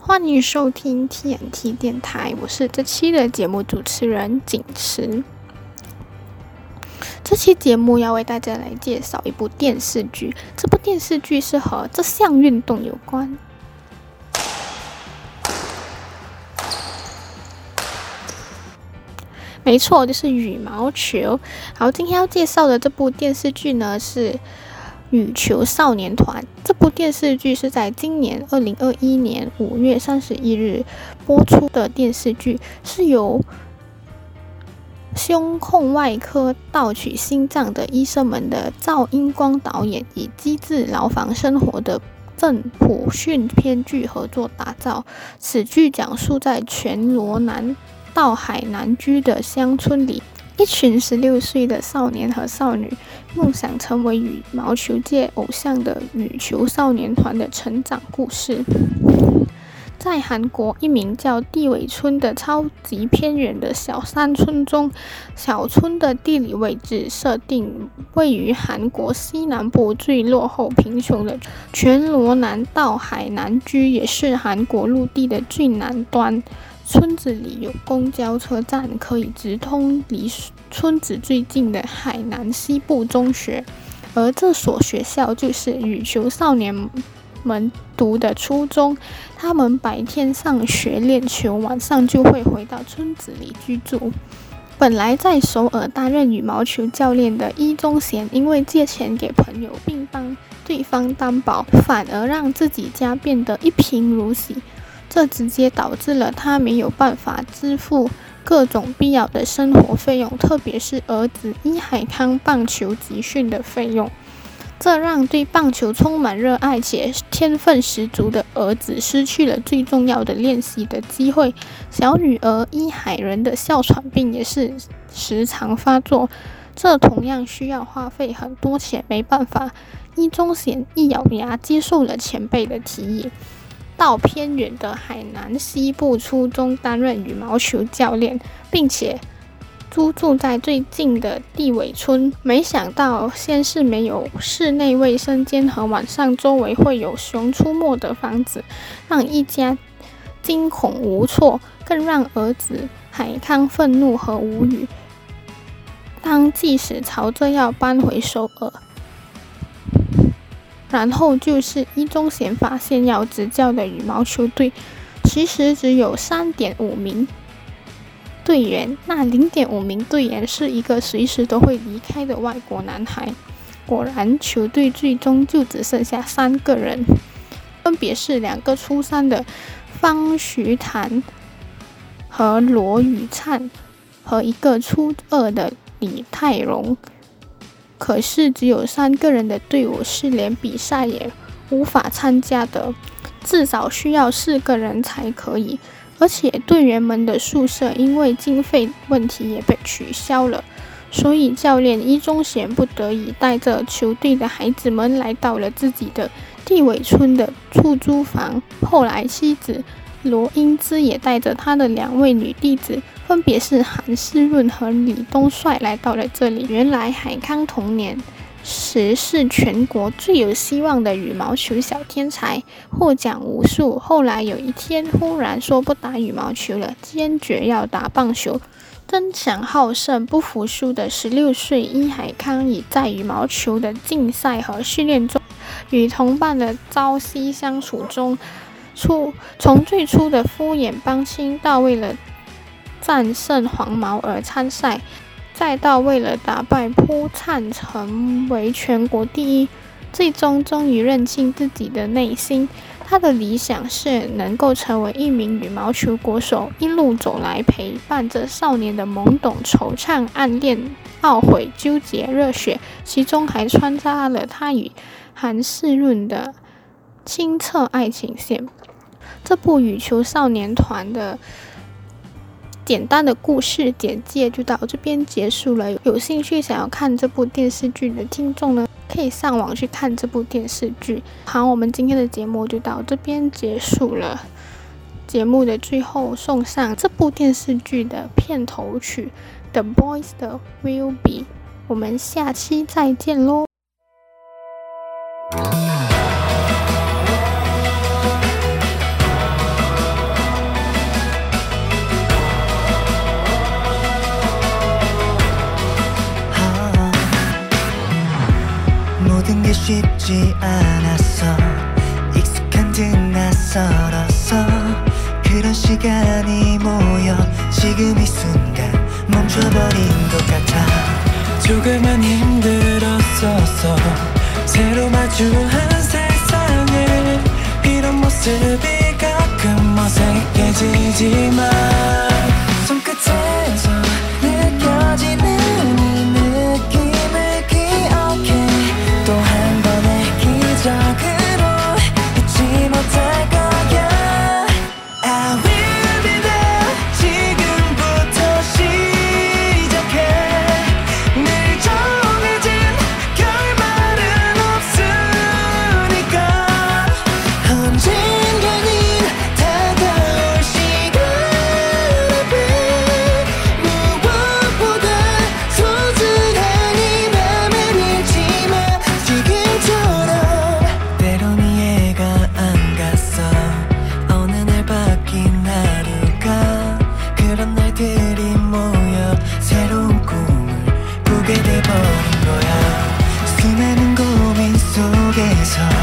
欢迎收听 TNT 电台，我是这期的节目主持人景池。这期节目要为大家来介绍一部电视剧，这部电视剧是和这项运动有关。没错，就是羽毛球。好，今天要介绍的这部电视剧呢是《羽球少年团》。这部电视剧是在今年二零二一年五月三十一日播出的电视剧，是由胸控外科盗取心脏的医生们的赵英光导演以机智牢房生活的郑普逊编剧合作打造。此剧讲述在全罗南。到海南居的乡村里，一群十六岁的少年和少女梦想成为羽毛球界偶像的羽球少年团的成长故事。在韩国一名叫地尾村的超级偏远的小山村中，小村的地理位置设定位于韩国西南部最落后贫穷的全罗南道海南居，也是韩国陆地的最南端。村子里有公交车站，可以直通离村子最近的海南西部中学，而这所学校就是羽球少年们读的初中。他们白天上学练球，晚上就会回到村子里居住。本来在首尔担任羽毛球教练的伊宗贤，因为借钱给朋友并帮对方担保，反而让自己家变得一贫如洗。这直接导致了他没有办法支付各种必要的生活费用，特别是儿子伊海康棒球集训的费用。这让对棒球充满热爱且天分十足的儿子失去了最重要的练习的机会。小女儿伊海人的哮喘病也是时常发作，这同样需要花费很多钱。没办法，伊中贤一咬牙接受了前辈的提议。到偏远的海南西部初中担任羽毛球教练，并且租住在最近的地尾村。没想到，先是没有室内卫生间和晚上周围会有熊出没的房子，让一家惊恐无措，更让儿子海康愤怒和无语。当即使朝着要搬回首尔。然后就是一中贤发现要执教的羽毛球队，其实只有三点五名队员。那零点五名队员是一个随时都会离开的外国男孩。果然，球队最终就只剩下三个人，分别是两个初三的方徐谭和罗宇灿，和一个初二的李泰荣。可是，只有三个人的队伍是连比赛也无法参加的，至少需要四个人才可以。而且，队员们的宿舍因为经费问题也被取消了，所以教练伊中贤不得已带着球队的孩子们来到了自己的地尾村的出租房。后来，妻子。罗英姿也带着他的两位女弟子，分别是韩世润和李东帅，来到了这里。原来海康童年时是全国最有希望的羽毛球小天才，获奖无数。后来有一天，忽然说不打羽毛球了，坚决要打棒球。争强好胜、不服输的十六岁伊海康，已在羽毛球的竞赛和训练中，与同伴的朝夕相处中。初从最初的敷衍帮亲，到为了战胜黄毛而参赛，再到为了打败扑灿成为全国第一，最终终于认清自己的内心。他的理想是能够成为一名羽毛球国手，一路走来陪伴着少年的懵懂、惆怅、暗恋、懊悔、纠结、热血，其中还穿插了他与韩世润的清澈爱情线。这部羽球少年团的简单的故事简介就到这边结束了。有兴趣想要看这部电视剧的听众呢，可以上网去看这部电视剧。好，我们今天的节目就到这边结束了。节目的最后送上这部电视剧的片头曲《The Boys 的 Will Be》。我们下期再见喽！ 쉽지 않았어. 익숙한 듯 낯설었어 그런 시간이 모여 지금 이 순간 멈춰버린 것 같아. 조금은 힘들었었어 새로 마주한 세상에 이런 모습이 가끔 어색해지지만 서